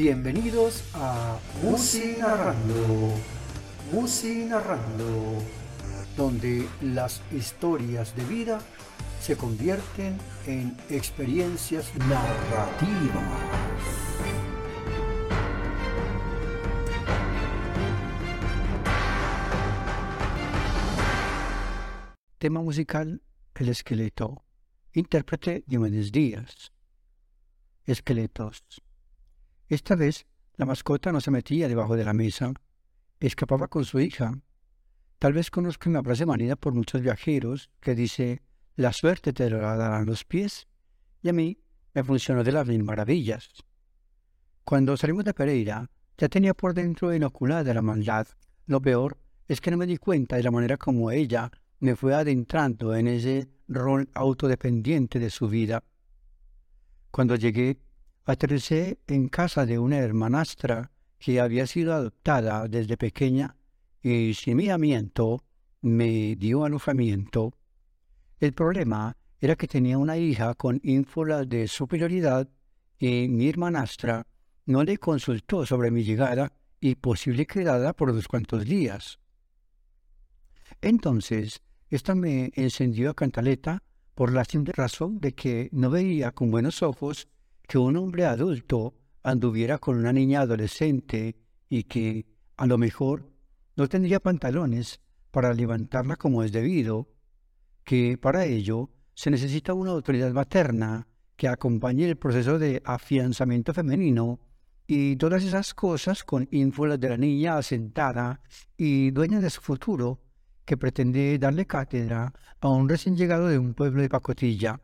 Bienvenidos a Musi Narrando, Musi Narrando, donde las historias de vida se convierten en experiencias narrativas. Tema musical El esqueleto. Intérprete Diomedes Díaz. Esqueletos. Esta vez la mascota no se metía debajo de la mesa, escapaba con su hija. Tal vez conozcan la frase manida por muchos viajeros que dice la suerte te la darán los pies, y a mí me funcionó de las mil maravillas. Cuando salimos de Pereira, ya tenía por dentro inoculada la maldad. Lo peor es que no me di cuenta de la manera como ella me fue adentrando en ese rol autodependiente de su vida. Cuando llegué Aterricé en casa de una hermanastra que había sido adoptada desde pequeña y sin miramiento me dio alojamiento. El problema era que tenía una hija con ínfulas de superioridad y mi hermanastra no le consultó sobre mi llegada y posible quedada por unos cuantos días. Entonces, esta me encendió a cantaleta por la simple razón de que no veía con buenos ojos que un hombre adulto anduviera con una niña adolescente y que, a lo mejor, no tendría pantalones para levantarla como es debido, que para ello se necesita una autoridad materna que acompañe el proceso de afianzamiento femenino y todas esas cosas con ínfulas de la niña asentada y dueña de su futuro, que pretende darle cátedra a un recién llegado de un pueblo de pacotilla.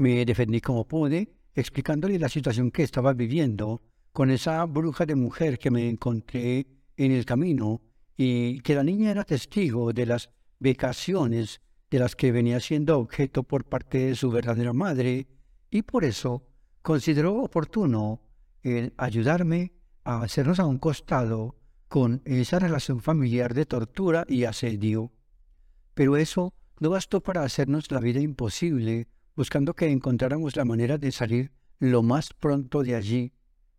Me defendí como pude, explicándole la situación que estaba viviendo con esa bruja de mujer que me encontré en el camino y que la niña era testigo de las vecaciones de las que venía siendo objeto por parte de su verdadera madre y por eso consideró oportuno el ayudarme a hacernos a un costado con esa relación familiar de tortura y asedio. Pero eso no bastó para hacernos la vida imposible buscando que encontráramos la manera de salir lo más pronto de allí,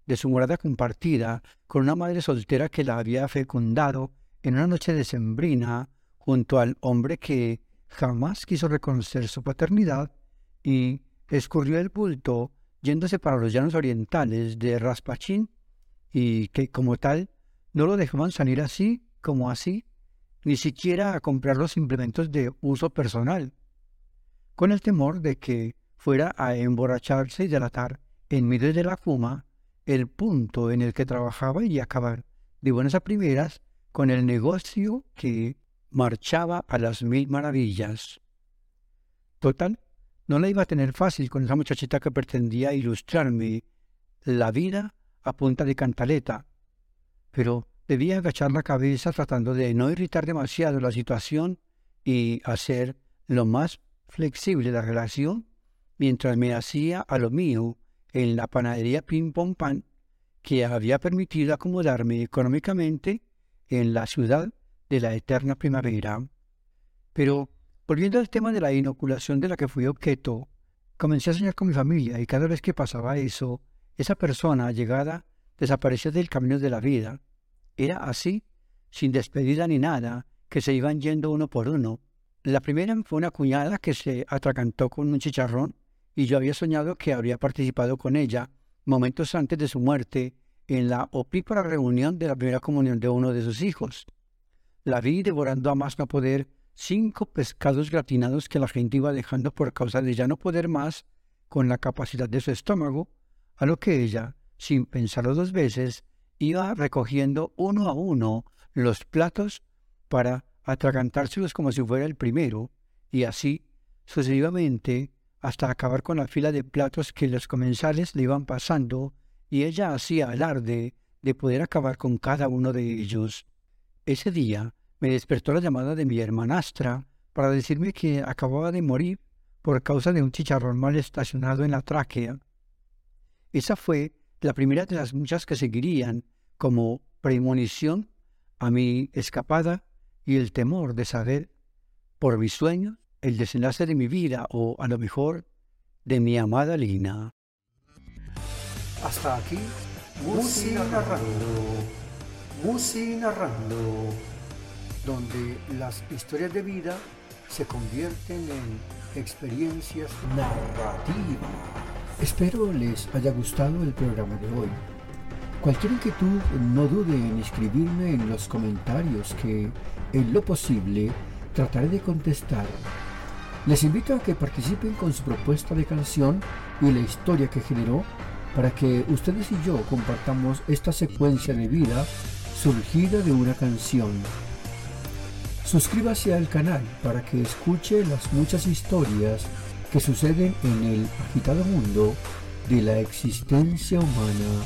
de su morada compartida con una madre soltera que la había fecundado en una noche decembrina junto al hombre que jamás quiso reconocer su paternidad y escurrió el bulto yéndose para los llanos orientales de Raspachín y que como tal no lo dejaban salir así como así, ni siquiera a comprar los implementos de uso personal con el temor de que fuera a emborracharse y delatar en medio de la fuma el punto en el que trabajaba y acabar de buenas a primeras con el negocio que marchaba a las mil maravillas. Total, no la iba a tener fácil con esa muchachita que pretendía ilustrarme la vida a punta de cantaleta, pero debía agachar la cabeza tratando de no irritar demasiado la situación y hacer lo más flexible la relación mientras me hacía a lo mío en la panadería Pim Pom Pan que había permitido acomodarme económicamente en la ciudad de la eterna primavera. Pero, volviendo al tema de la inoculación de la que fui objeto, comencé a soñar con mi familia y cada vez que pasaba eso, esa persona llegada desaparecía del camino de la vida. Era así, sin despedida ni nada, que se iban yendo uno por uno, la primera fue una cuñada que se atracantó con un chicharrón y yo había soñado que habría participado con ella momentos antes de su muerte en la opípara reunión de la primera comunión de uno de sus hijos. La vi devorando a más no poder cinco pescados gratinados que la gente iba dejando por causa de ya no poder más con la capacidad de su estómago, a lo que ella, sin pensarlo dos veces, iba recogiendo uno a uno los platos para atragantárselos como si fuera el primero, y así sucesivamente hasta acabar con la fila de platos que los comensales le iban pasando, y ella hacía alarde de poder acabar con cada uno de ellos. Ese día me despertó la llamada de mi hermanastra para decirme que acababa de morir por causa de un chicharrón mal estacionado en la tráquea. Esa fue la primera de las muchas que seguirían como premonición a mi escapada y el temor de saber por mis sueños el desenlace de mi vida o a lo mejor de mi amada Lina. Hasta aquí, Musi Narrando. Musi Narrando, donde las historias de vida se convierten en experiencias narrativas. Espero les haya gustado el programa de hoy. Cualquier inquietud, no dude en escribirme en los comentarios que, en lo posible, trataré de contestar. Les invito a que participen con su propuesta de canción y la historia que generó para que ustedes y yo compartamos esta secuencia de vida surgida de una canción. Suscríbase al canal para que escuche las muchas historias que suceden en el agitado mundo de la existencia humana.